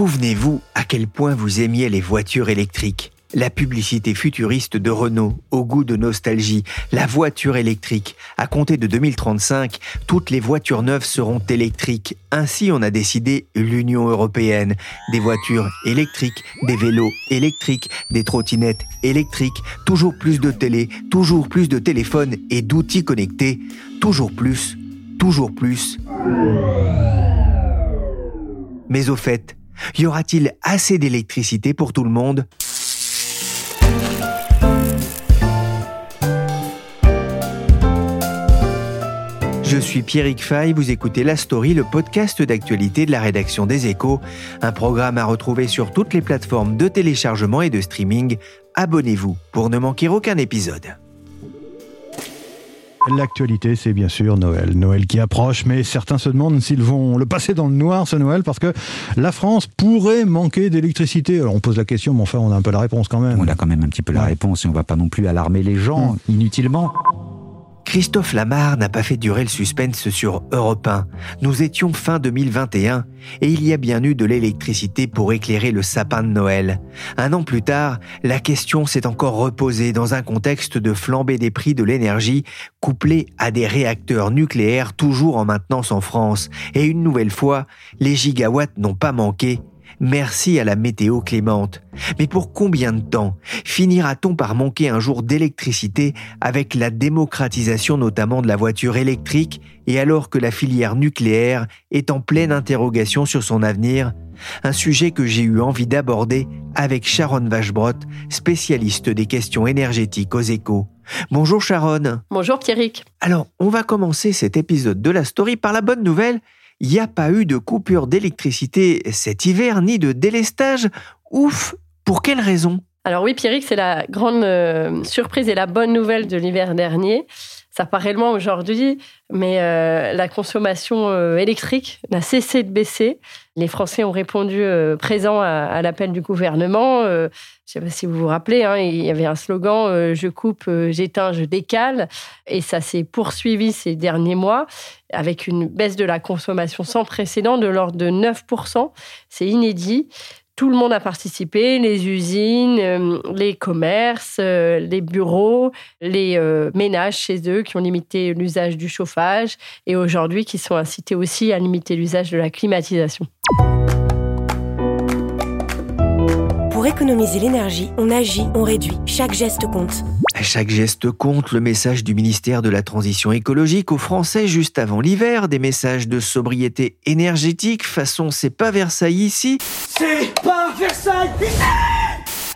Souvenez-vous à quel point vous aimiez les voitures électriques. La publicité futuriste de Renault, au goût de nostalgie, la voiture électrique. À compter de 2035, toutes les voitures neuves seront électriques. Ainsi, on a décidé l'Union européenne. Des voitures électriques, des vélos électriques, des trottinettes électriques, toujours plus de télé, toujours plus de téléphones et d'outils connectés. Toujours plus, toujours plus. Mais au fait, y aura-t-il assez d'électricité pour tout le monde? Je suis Pierrick Fay, vous écoutez La Story, le podcast d'actualité de la rédaction des Échos, un programme à retrouver sur toutes les plateformes de téléchargement et de streaming. Abonnez-vous pour ne manquer aucun épisode. L'actualité, c'est bien sûr Noël. Noël qui approche, mais certains se demandent s'ils vont le passer dans le noir ce Noël, parce que la France pourrait manquer d'électricité. Alors on pose la question, mais enfin on a un peu la réponse quand même. On a quand même un petit peu la réponse et on va pas non plus alarmer les gens Hmm. inutilement. Christophe Lamar n'a pas fait durer le suspense sur Europe 1. Nous étions fin 2021 et il y a bien eu de l'électricité pour éclairer le sapin de Noël. Un an plus tard, la question s'est encore reposée dans un contexte de flambée des prix de l'énergie couplé à des réacteurs nucléaires toujours en maintenance en France. Et une nouvelle fois, les gigawatts n'ont pas manqué. Merci à la météo clémente. Mais pour combien de temps finira-t-on par manquer un jour d'électricité avec la démocratisation notamment de la voiture électrique et alors que la filière nucléaire est en pleine interrogation sur son avenir? Un sujet que j'ai eu envie d'aborder avec Sharon Vachebrot, spécialiste des questions énergétiques aux échos. Bonjour Sharon. Bonjour Pierrick. Alors, on va commencer cet épisode de la story par la bonne nouvelle. Il n'y a pas eu de coupure d'électricité cet hiver, ni de délestage. Ouf Pour quelle raison? Alors oui Pierrick, c'est la grande euh, surprise et la bonne nouvelle de l'hiver dernier. Ça paraît loin aujourd'hui, mais euh, la consommation euh, électrique n'a cessé de baisser. Les Français ont répondu euh, présents à, l'appel du gouvernement. Euh, je ne sais pas si vous vous rappelez, hein, il y avait un slogan Je coupe, j'éteins, je décale ». Et ça s'est poursuivi ces derniers mois avec une baisse de la consommation sans précédent de l'ordre de 9%. C'est inédit. Tout le monde a participé, les usines, euh, les commerces, euh, les bureaux, les euh, ménages chez eux qui ont limité l'usage du chauffage et aujourd'hui qui sont incités aussi à limiter l'usage de la climatisation. Pour économiser l'énergie, on agit, on réduit. Chaque geste compte. À chaque geste compte le message du ministère de la Transition écologique aux Français juste avant l'hiver, des messages de sobriété énergétique façon c'est pas Versailles ici. C'est pas Versailles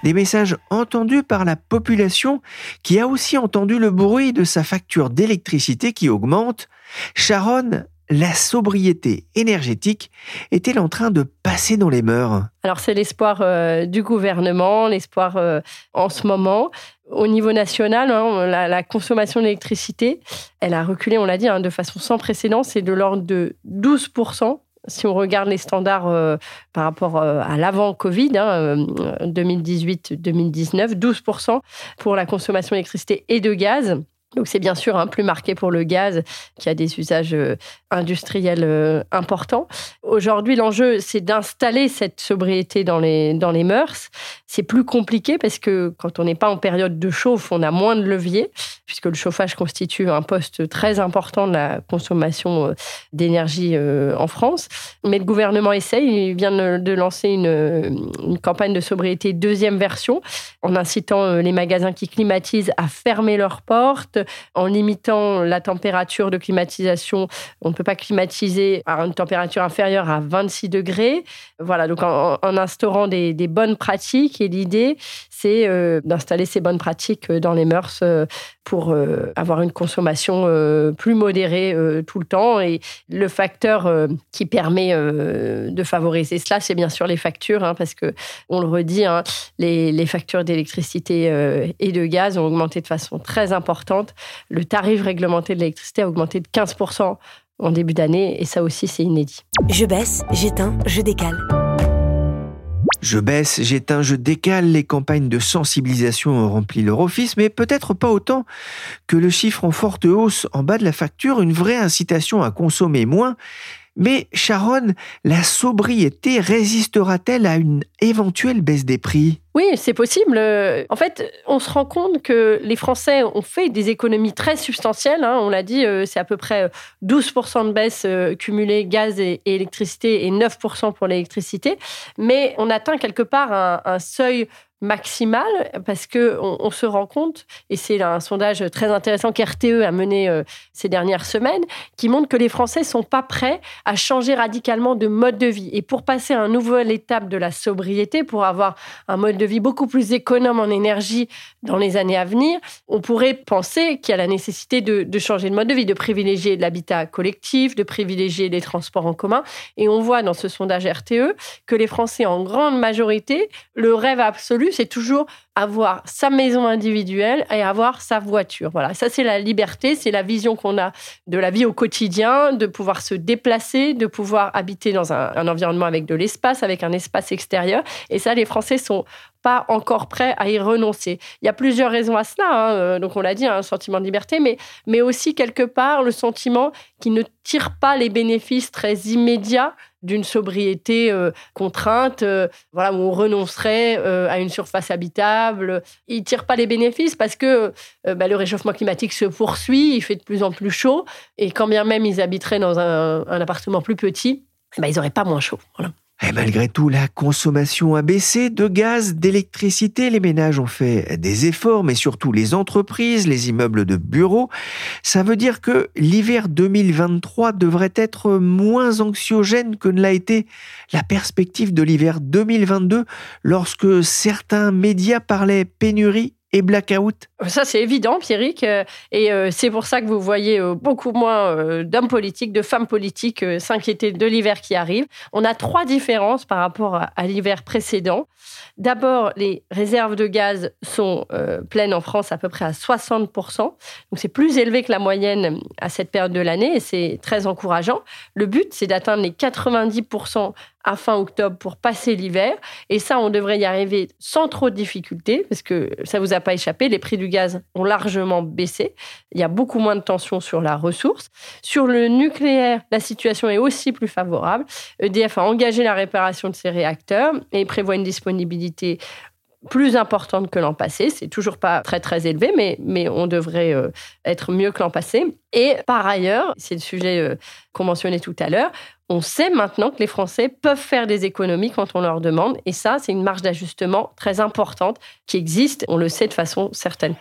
Des messages entendus par la population qui a aussi entendu le bruit de sa facture d'électricité qui augmente. Sharon, la sobriété énergétique est-elle en train de passer dans les mœurs? Alors c'est l'espoir euh, du gouvernement, l'espoir euh, en ce moment. Au niveau national, hein, la, consommation d'électricité, elle a reculé, on l'a dit, hein, de façon sans précédent, c'est de l'ordre de 12%. Si on regarde les standards euh, par rapport à l'avant-Covid, hein, euh, 2018-2019, 12% pour la consommation d'électricité et de gaz. Donc c'est bien sûr hein, plus marqué pour le gaz qui a des usages euh, industriels euh, importants. Aujourd'hui, l'enjeu, c'est d'installer cette sobriété dans les, dans les mœurs. C'est plus compliqué parce que quand on n'est pas en période de chauffe, on a moins de levier, puisque le chauffage constitue un poste très important de la consommation euh, d'énergie euh, en France. Mais le gouvernement essaye, il vient de lancer une, une campagne de sobriété deuxième version, en incitant les magasins qui climatisent à fermer leurs portes, en limitant la température de climatisation. On ne peut pas climatiser à une température inférieure à 26 degrés. Voilà, donc en, instaurant des, bonnes pratiques. Et l'idée, c'est euh, d'installer ces bonnes pratiques euh, dans les mœurs euh, pour avoir une consommation plus modérée tout le temps. Et le facteur qui permet de favoriser cela, c'est bien sûr les factures, hein, parce que on le redit, hein, les, les, factures d'électricité et de gaz ont augmenté de façon très importante. Le tarif réglementé de l'électricité a augmenté de 15% en début d'année, et ça aussi, c'est inédit. Je baisse, j'éteins, je décale. Je baisse, j'éteins, je décale. Les campagnes de sensibilisation ont rempli leur office, mais peut-être pas autant que le chiffre en forte hausse en bas de la facture, une vraie incitation à consommer moins mais Sharon, la sobriété résistera-t-elle à une éventuelle baisse des prix? Oui, c'est possible. En fait, on se rend compte que les Français ont fait des économies très substantielles. Hein. On l'a dit, euh, c'est à peu près 12% de baisse euh, cumulée gaz et électricité et 9% pour l'électricité. Mais on atteint quelque part un seuil maximale parce que on, se rend compte, et c'est un sondage très intéressant qu'RTE a mené euh, ces dernières semaines, qui montre que les Français sont pas prêts à changer radicalement de mode de vie. Et pour passer à une nouvelle étape de la sobriété, pour avoir un mode de vie beaucoup plus économe en énergie dans les années à venir, on pourrait penser qu'il y a la nécessité de, de changer de mode de vie, de privilégier l'habitat collectif, de privilégier les transports en commun. Et on voit dans ce sondage RTE que les Français, en grande majorité, le rêve absolu, c'est toujours avoir sa maison individuelle et avoir sa voiture. Voilà, ça c'est la liberté, c'est la vision qu'on a de la vie au quotidien, de pouvoir se déplacer, de pouvoir habiter dans un, environnement avec de l'espace, avec un espace extérieur. Et ça, les Français sont pas encore prêts à y renoncer. Il y a plusieurs raisons à cela. Hein. Euh, donc on l'a dit, un sentiment de liberté, mais, mais aussi quelque part le sentiment qui ne tire pas les bénéfices très immédiats d'une sobriété euh, contrainte, euh, voilà, où on renoncerait à une surface habitable. Ils ne tirent pas les bénéfices parce que bah, le réchauffement climatique se poursuit, il fait de plus en plus chaud, et quand bien même ils habiteraient dans un, appartement plus petit, bah, ils n'auraient pas moins chaud. Et malgré tout, la consommation a baissé de gaz, d'électricité. Les ménages ont fait des efforts, mais surtout les entreprises, les immeubles de bureaux. Ça veut dire que l'hiver 2023 devrait être moins anxiogène que ne l'a été la perspective de l'hiver 2022 lorsque certains médias parlaient pénurie et blackout Ça, c'est évident, Pierrick. Euh, et euh, c'est pour ça que vous voyez euh, beaucoup moins d'hommes politiques, de femmes politiques s'inquiéter de l'hiver qui arrive. On a trois différences par rapport à l'hiver précédent. D'abord, les réserves de gaz sont pleines en France à peu près à 60%. Donc, c'est plus élevé que la moyenne à cette période de l'année et c'est très encourageant. Le but, c'est d'atteindre les 90% à fin octobre pour passer l'hiver. Et ça, on devrait y arriver sans trop de difficultés, parce que ça vous a pas échappé, les prix du gaz ont largement baissé. Il y a beaucoup moins de tension sur la ressource. Sur le nucléaire, la situation est aussi plus favorable. EDF a engagé la réparation de ses réacteurs et prévoit une disponibilité plus importante que l'an passé. C'est toujours pas très très élevé, mais, mais on devrait euh, être mieux que l'an passé. Et par ailleurs, c'est le sujet euh, qu'on mentionnait tout à l'heure, on sait maintenant que les Français peuvent faire des économies quand on leur demande. Et ça, c'est une marge d'ajustement très importante qui existe. On le sait de façon certaine.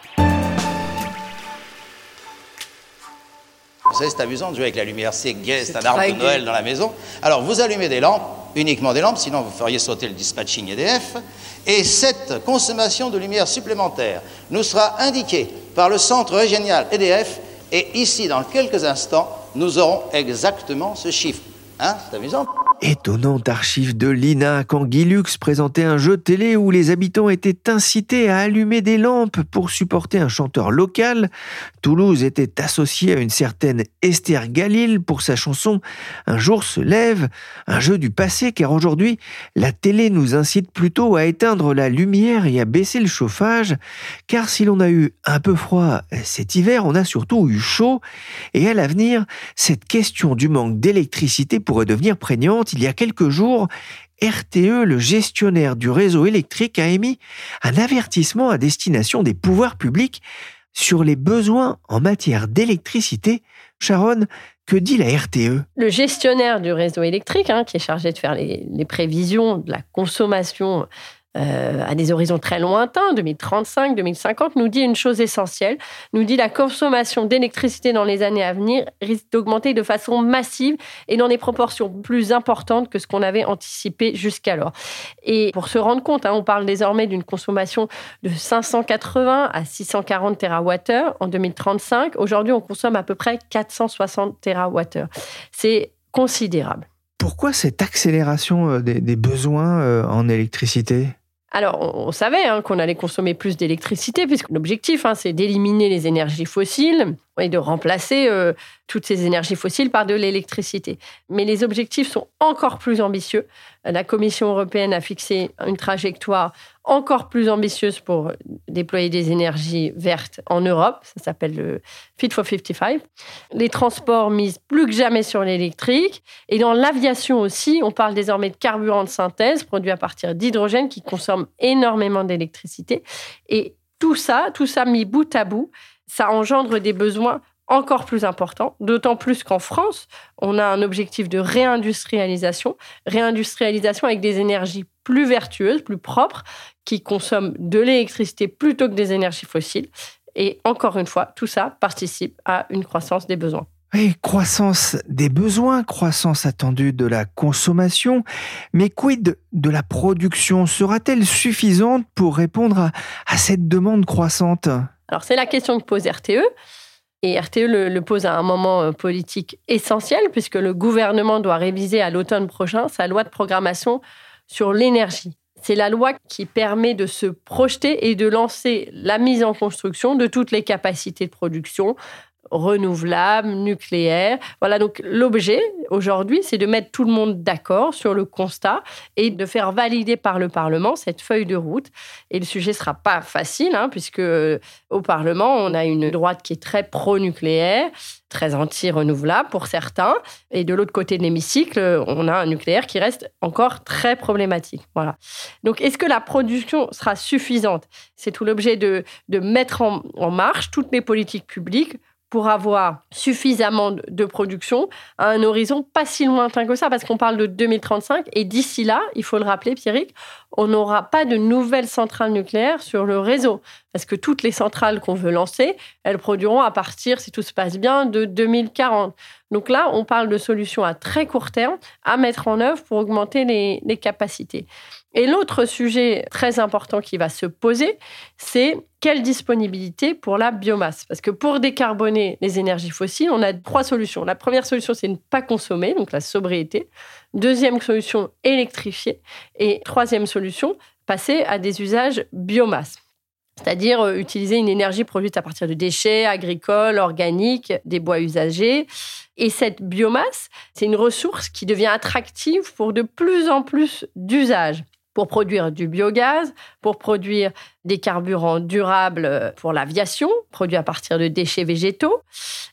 Vous savez, c'est amusant de jouer avec la lumière, c'est gai, c'est un arbre de Noël dans la maison. Alors, vous allumez des lampes, uniquement des lampes, sinon vous feriez sauter le dispatching EDF. Et cette consommation de lumière supplémentaire nous sera indiquée par le centre régional EDF. Et ici, dans quelques instants, nous aurons exactement ce chiffre. Hein C'est amusant. Étonnante archive de l'INA quand Guy Lux présentait un jeu télé où les habitants étaient incités à allumer des lampes pour supporter un chanteur local. Toulouse était associée à une certaine Esther Galil pour sa chanson Un jour se lève, un jeu du passé car aujourd'hui la télé nous incite plutôt à éteindre la lumière et à baisser le chauffage. Car si l'on a eu un peu froid cet hiver, on a surtout eu chaud. Et à l'avenir, cette question du manque d'électricité pourrait devenir prégnante il y a quelques jours, RTE, le gestionnaire du réseau électrique, a émis un avertissement à destination des pouvoirs publics sur les besoins en matière d'électricité. Sharon, que dit la RTE Le gestionnaire du réseau électrique, hein, qui est chargé de faire les, les prévisions de la consommation euh, à des horizons très lointains, 2035, 2050, nous dit une chose essentielle, nous dit la consommation d'électricité dans les années à venir risque d'augmenter de façon massive et dans des proportions plus importantes que ce qu'on avait anticipé jusqu'alors. Et pour se rendre compte, hein, on parle désormais d'une consommation de 580 à 640 TWh en 2035. Aujourd'hui, on consomme à peu près 460 TWh. C'est considérable. Pourquoi cette accélération euh, des, besoins euh, en électricité? Alors, on, savait hein, qu'on allait consommer plus d'électricité, puisque l'objectif, hein, c'est d'éliminer les énergies fossiles et de remplacer euh, toutes ces énergies fossiles par de l'électricité. Mais les objectifs sont encore plus ambitieux. La Commission européenne a fixé une trajectoire encore plus ambitieuse pour déployer des énergies vertes en Europe. Ça s'appelle le Fit for 55. Les transports misent plus que jamais sur l'électrique. Et dans l'aviation aussi, on parle désormais de carburant de synthèse produit à partir d'hydrogène qui consomme énormément d'électricité. Et tout ça, tout ça mis bout à bout, ça engendre des besoins encore plus importants, d'autant plus qu'en France, on a un objectif de réindustrialisation, réindustrialisation avec des énergies plus vertueuses, plus propres, qui consomment de l'électricité plutôt que des énergies fossiles. Et encore une fois, tout ça participe à une croissance des besoins. Oui, croissance des besoins, croissance attendue de la consommation, mais quid de la production? Sera-t-elle suffisante pour répondre à, à cette demande croissante? Alors c'est la question que pose RTE. Et RTE le, pose à un moment euh, politique essentiel, puisque le gouvernement doit réviser à l'automne prochain sa loi de programmation sur l'énergie. C'est la loi qui permet de se projeter et de lancer la mise en construction de toutes les capacités de production renouvelables, nucléaires. Voilà, donc l'objet aujourd'hui, c'est de mettre tout le monde d'accord sur le constat et de faire valider par le Parlement cette feuille de route. Et le sujet ne sera pas facile, hein, puisque euh, au Parlement, on a une droite qui est très pro-nucléaire, très anti-renouvelable pour certains. Et de l'autre côté de l'hémicycle, on a un nucléaire qui reste encore très problématique. Voilà. Donc, est-ce que la production sera suffisante? C'est tout l'objet de, de mettre en, en marche toutes les politiques publiques pour avoir suffisamment de production à un horizon pas si lointain que ça, parce qu'on parle de 2035, et d'ici là, il faut le rappeler, Pierrick, on n'aura pas de nouvelles centrales nucléaires sur le réseau, parce que toutes les centrales qu'on veut lancer, elles produiront à partir, si tout se passe bien, de 2040. Donc là, on parle de solutions à très court terme à mettre en œuvre pour augmenter les, les capacités. Et l'autre sujet très important qui va se poser, c'est quelle disponibilité pour la biomasse? Parce que pour décarboner les énergies fossiles, on a trois solutions. La première solution, c'est ne pas consommer, donc la sobriété. Deuxième solution, électrifier. Et troisième solution, passer à des usages biomasse. C'est-à-dire euh, utiliser une énergie produite à partir de déchets agricoles, organiques, des bois usagés. Et cette biomasse, c'est une ressource qui devient attractive pour de plus en plus d'usages pour produire du biogaz, pour produire des carburants durables pour l'aviation, produits à partir de déchets végétaux,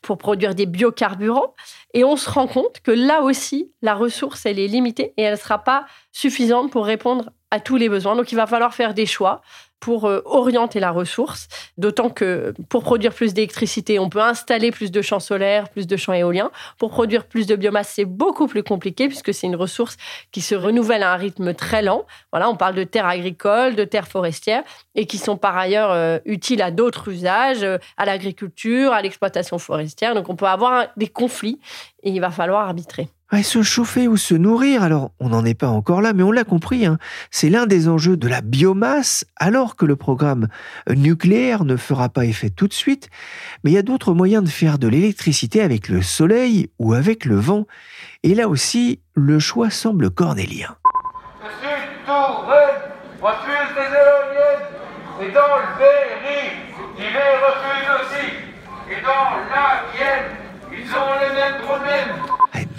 pour produire des biocarburants. Et on se rend compte que là aussi, la ressource, elle est limitée et elle ne sera pas suffisante pour répondre à tous les besoins. Donc il va falloir faire des choix pour euh, orienter la ressource, d'autant que pour produire plus d'électricité, on peut installer plus de champs solaires, plus de champs éoliens. Pour produire plus de biomasse, c'est beaucoup plus compliqué puisque c'est une ressource qui se renouvelle à un rythme très lent. Voilà, on parle de terres agricoles, de terres forestières et qui sont par ailleurs euh, utiles à d'autres usages, euh, à l'agriculture, à l'exploitation forestière. Donc on peut avoir des conflits et il va falloir arbitrer. Se chauffer ou se nourrir, alors on n'en est pas encore là, mais on l'a compris, hein, c'est l'un des enjeux de la biomasse, alors que le programme nucléaire ne fera pas effet tout de suite, mais il y a d'autres moyens de faire de l'électricité avec le soleil ou avec le vent, et là aussi, le choix semble cornélien. Refuse et dans le ils les refusent aussi, et dans la Vienne, ils.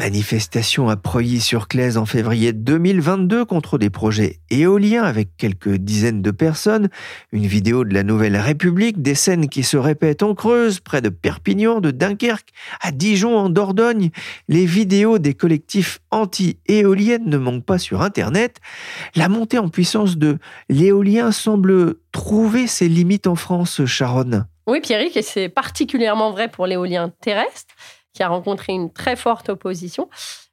Manifestation à Preuilly-sur-Claise en février 2022 contre des projets éoliens avec quelques dizaines de personnes. Une vidéo de la Nouvelle République, des scènes qui se répètent en Creuse, près de Perpignan, de Dunkerque, à Dijon, en Dordogne. Les vidéos des collectifs anti-éoliennes ne manquent pas sur Internet. La montée en puissance de l'éolien semble trouver ses limites en France, Sharon. Oui, Pierrick, et c'est particulièrement vrai pour l'éolien terrestre qui a rencontré une très forte opposition.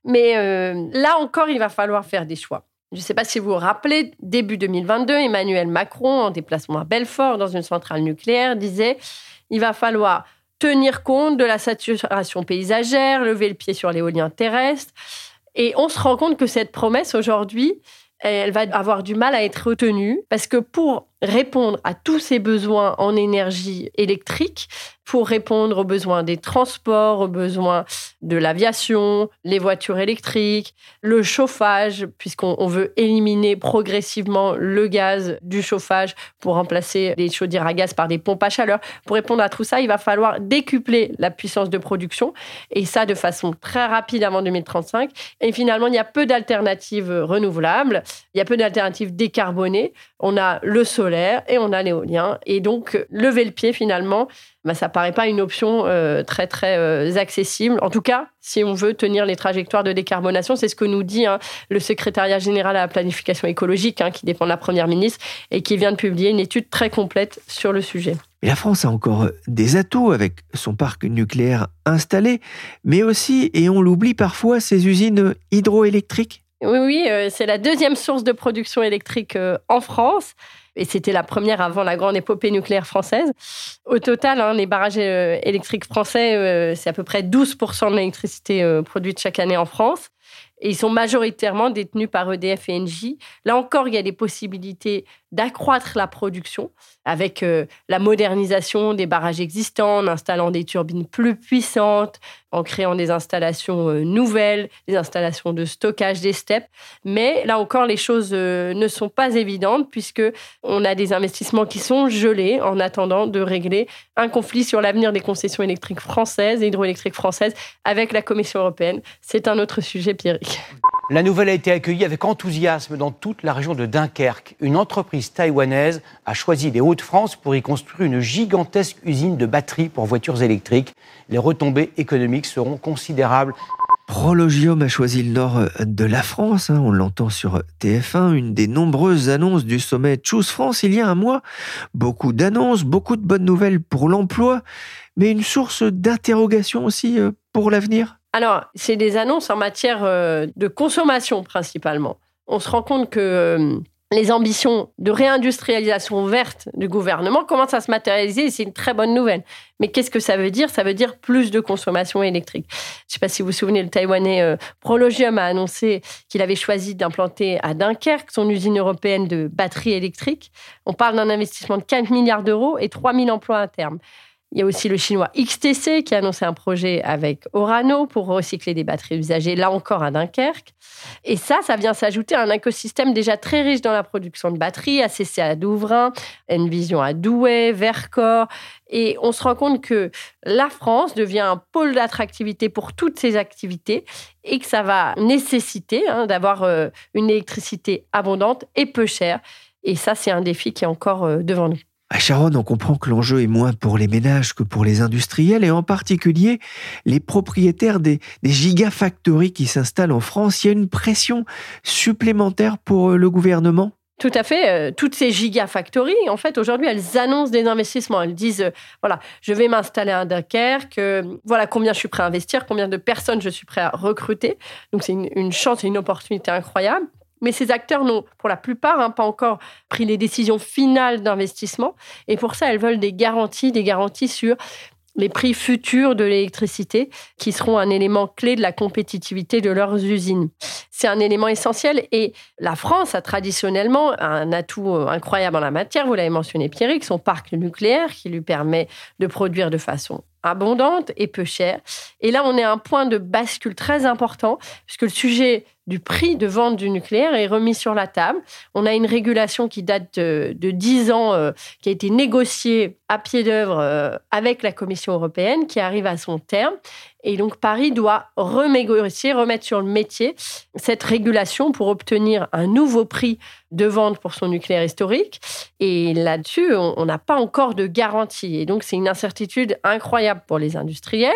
Mais euh, là encore, il va falloir faire des choix. Je ne sais pas si vous vous rappelez, début 2022, Emmanuel Macron, en déplacement à Belfort, dans une centrale nucléaire, disait il va falloir tenir compte de la saturation paysagère, lever le pied sur l'éolien terrestre. Et on se rend compte que cette promesse, aujourd'hui, elle va avoir du mal à être retenue parce que pour répondre à tous ces besoins en énergie électrique, pour répondre aux besoins des transports, aux besoins de l'aviation, les voitures électriques, le chauffage, puisqu'on veut éliminer progressivement le gaz du chauffage pour remplacer les chaudières à gaz par des pompes à chaleur. Pour répondre à tout ça, il va falloir décupler la puissance de production, et ça de façon très rapide avant 2035. Et finalement, il y a peu d'alternatives renouvelables, il y a peu d'alternatives décarbonées. On a le solaire et on a l'éolien. Et donc, lever le pied finalement, bah, ça paraît pas une option euh, très très euh, accessible. En tout cas, si on veut tenir les trajectoires de décarbonation, c'est ce que nous dit hein, le secrétariat général à la planification écologique, hein, qui dépend de la première ministre et qui vient de publier une étude très complète sur le sujet. la France a encore des atouts avec son parc nucléaire installé, mais aussi, et on l'oublie parfois, ses usines hydroélectriques. Oui, oui, euh, c'est la deuxième source de production électrique en France et c'était la première avant la grande épopée nucléaire française. Au total, hein, les barrages euh, électriques français, euh, c'est à peu près 12% de l'électricité euh, produite chaque année en France. Et ils sont majoritairement détenus par EDF et Engie. Là encore, il y a des possibilités d'accroître la production avec euh, la modernisation des barrages existants, en installant des turbines plus puissantes, en créant des installations euh, nouvelles, des installations de stockage des steppes. Mais là encore, les choses euh, ne sont pas évidentes puisque on a des investissements qui sont gelés en attendant de régler un conflit sur l'avenir des concessions électriques françaises et hydroélectriques françaises avec la Commission européenne. C'est un autre sujet, Pierrick. La nouvelle a été accueillie avec enthousiasme dans toute la région de Dunkerque. Une entreprise taïwanaise a choisi les Hauts-de-France pour y construire une gigantesque usine de batteries pour voitures électriques. Les retombées économiques seront considérables. Prologium a choisi le nord de la France, hein, on l'entend sur TF1, une des nombreuses annonces du sommet Choose France il y a un mois. Beaucoup d'annonces, beaucoup de bonnes nouvelles pour l'emploi, mais une source d'interrogation aussi euh, pour l'avenir. Alors, c'est des annonces en matière euh, de consommation principalement. On se rend compte que euh, les ambitions de réindustrialisation verte du gouvernement commencent à se matérialiser et c'est une très bonne nouvelle. Mais qu'est-ce que ça veut dire? Ça veut dire plus de consommation électrique. Je ne sais pas si vous vous souvenez, le Taïwanais euh, Prologium a annoncé qu'il avait choisi d'implanter à Dunkerque son usine européenne de batteries électriques. On parle d'un investissement de 4 milliards d'euros et 3 000 emplois à terme. Il y a aussi le chinois XTC qui a annoncé un projet avec Orano pour recycler des batteries usagées, là encore à Dunkerque. Et ça, ça vient s'ajouter à un écosystème déjà très riche dans la production de batteries, ACC à Douvrin, Envision à Douai, Vercors. Et on se rend compte que la France devient un pôle d'attractivité pour toutes ces activités et que ça va nécessiter hein, d'avoir euh, une électricité abondante et peu chère. Et ça, c'est un défi qui est encore euh, devant nous. À Charonne, on comprend que l'enjeu est moins pour les ménages que pour les industriels et en particulier les propriétaires des, des gigafactories qui s'installent en France. Il y a une pression supplémentaire pour euh, le gouvernement? Tout à fait. Euh, toutes ces gigafactories, en fait, aujourd'hui, elles annoncent des investissements. Elles disent, euh, voilà, je vais m'installer à Dunkerque, voilà combien je suis prêt à investir, combien de personnes je suis prêt à recruter. Donc, c'est une, une chance et une opportunité incroyable. Mais ces acteurs n'ont, pour la plupart, hein, pas encore pris les décisions finales d'investissement. Et pour ça, elles veulent des garanties, des garanties sur les prix futurs de l'électricité, qui seront un élément clé de la compétitivité de leurs usines. C'est un élément essentiel et la France a traditionnellement un atout incroyable en la matière, vous l'avez mentionné Pierrick, son parc nucléaire qui lui permet de produire de façon abondante et peu chère. Et là, on est à un point de bascule très important, puisque le sujet du prix de vente du nucléaire est remis sur la table. On a une régulation qui date de, de 10 ans, euh, qui a été négociée à pied d'œuvre euh, avec la Commission européenne, qui arrive à son terme. Et donc Paris doit renégocier, remettre sur le métier cette régulation pour obtenir un nouveau prix de vente pour son nucléaire historique. Et là-dessus, on n'a pas encore de garantie. Et donc c'est une incertitude incroyable pour les industriels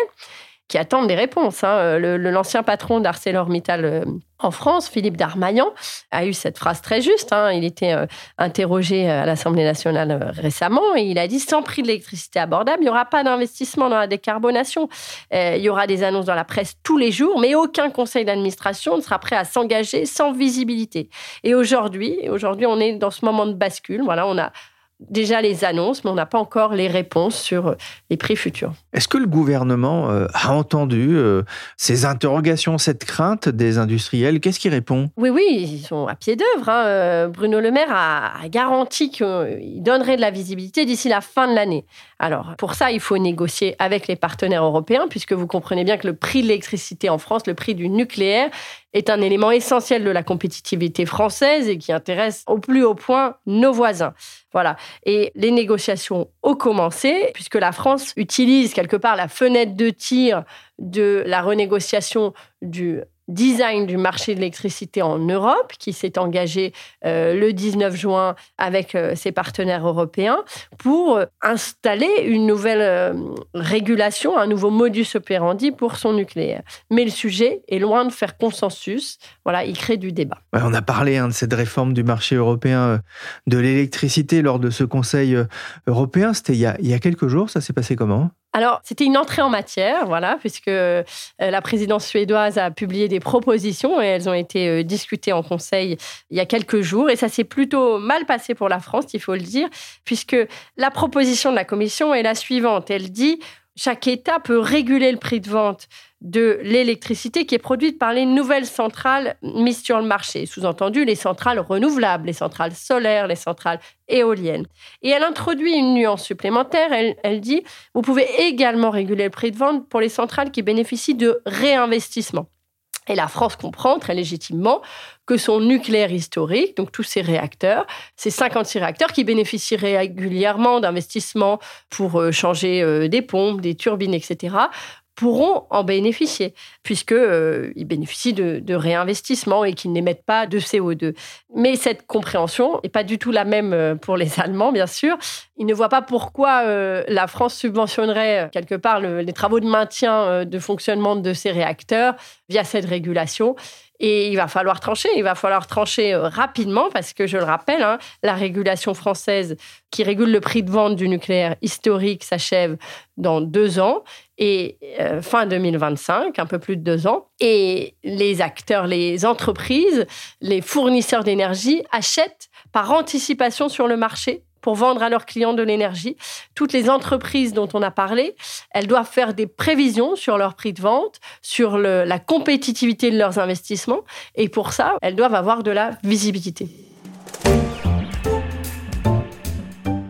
qui attendent des réponses. Hein. L'ancien patron d'ArcelorMittal euh, en France, Philippe Darmaillan, a eu cette phrase très juste. Hein. Il était euh, interrogé à l'Assemblée nationale euh, récemment et il a dit sans prix de l'électricité abordable, il n'y aura pas d'investissement dans la décarbonation. il y aura des annonces dans la presse tous les jours, mais aucun conseil d'administration ne sera prêt à s'engager sans visibilité. Et aujourd'hui, aujourd'hui, on est dans ce moment de bascule. Voilà, on a déjà les annonces, mais on n'a pas encore les réponses sur euh, les prix futurs. Est-ce que le gouvernement euh, a entendu euh, ces interrogations, cette crainte des industriels? Qu'est-ce qu'il répond? Oui, oui, ils sont à pied d'œuvre. Hein. Bruno Le Maire a, garanti qu'il donnerait de la visibilité d'ici la fin de l'année. Alors, pour ça, il faut négocier avec les partenaires européens, puisque vous comprenez bien que le prix de l'électricité en France, le prix du nucléaire, est un élément essentiel de la compétitivité française et qui intéresse au plus haut point nos voisins. Voilà. Et les négociations ont commencé, puisque la France utilise quelque part la fenêtre de tir de la renégociation du design du marché de l'électricité en Europe, qui s'est engagé euh, le 19 juin avec euh, ses partenaires européens pour euh, installer une nouvelle régulation, un nouveau modus operandi pour son nucléaire. Mais le sujet est loin de faire consensus. Voilà, il crée du débat. on a parlé hein, de cette réforme du marché européen de l'électricité lors de ce Conseil européen. C'était il y a quelques jours. Ça s'est passé comment? Alors, c'était une entrée en matière, voilà, puisque euh, la présidence suédoise a publié des propositions et elles ont été euh, discutées en Conseil il y a quelques jours. Et ça s'est plutôt mal passé pour la France, il faut le dire, puisque la proposition de la Commission est la suivante. Elle dit chaque État peut réguler le prix de vente de l'électricité qui est produite par les nouvelles centrales mises sur le marché. Sous-entendu, les centrales renouvelables, les centrales solaires, les centrales éoliennes. Et elle introduit une nuance supplémentaire. Elle, elle dit, vous pouvez également réguler le prix de vente pour les centrales qui bénéficient de réinvestissement. Et la France comprend très légitimement que son nucléaire historique, donc tous ces réacteurs, ces 56 réacteurs qui bénéficient régulièrement d'investissements pour euh, changer euh, des pompes, des turbines, etc., pourront en bénéficier, puisqu'ils euh, bénéficient de, de réinvestissements et qu'ils n'émettent pas de CO2. Mais cette compréhension n'est pas du tout la même pour les Allemands, bien sûr. Ils ne voient pas pourquoi euh, la France subventionnerait quelque part les travaux de maintien de fonctionnement de ces réacteurs via cette régulation. Et il va falloir trancher, il va falloir trancher euh, rapidement parce que, je le rappelle, hein, la régulation française qui régule le prix de vente du nucléaire historique s'achève dans deux ans et euh, fin 2025, un peu plus de deux ans. Et les acteurs, les entreprises, les fournisseurs d'énergie achètent par anticipation sur le marché pour vendre à leurs clients de l'énergie. Toutes les entreprises dont on a parlé, elles doivent faire des prévisions sur leur prix de vente, sur la compétitivité de leurs investissements. Et pour ça, elles doivent avoir de la visibilité.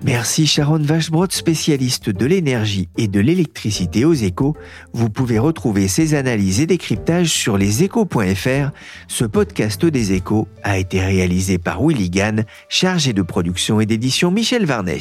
Merci Sharon Vachebrot, spécialiste de l'énergie et de l'électricité aux échos. Vous pouvez retrouver ces analyses et décryptages sur leséchos.fr. Ce podcast des échos a été réalisé par Willy Gann, chargé de production et d'édition Michel Varnet.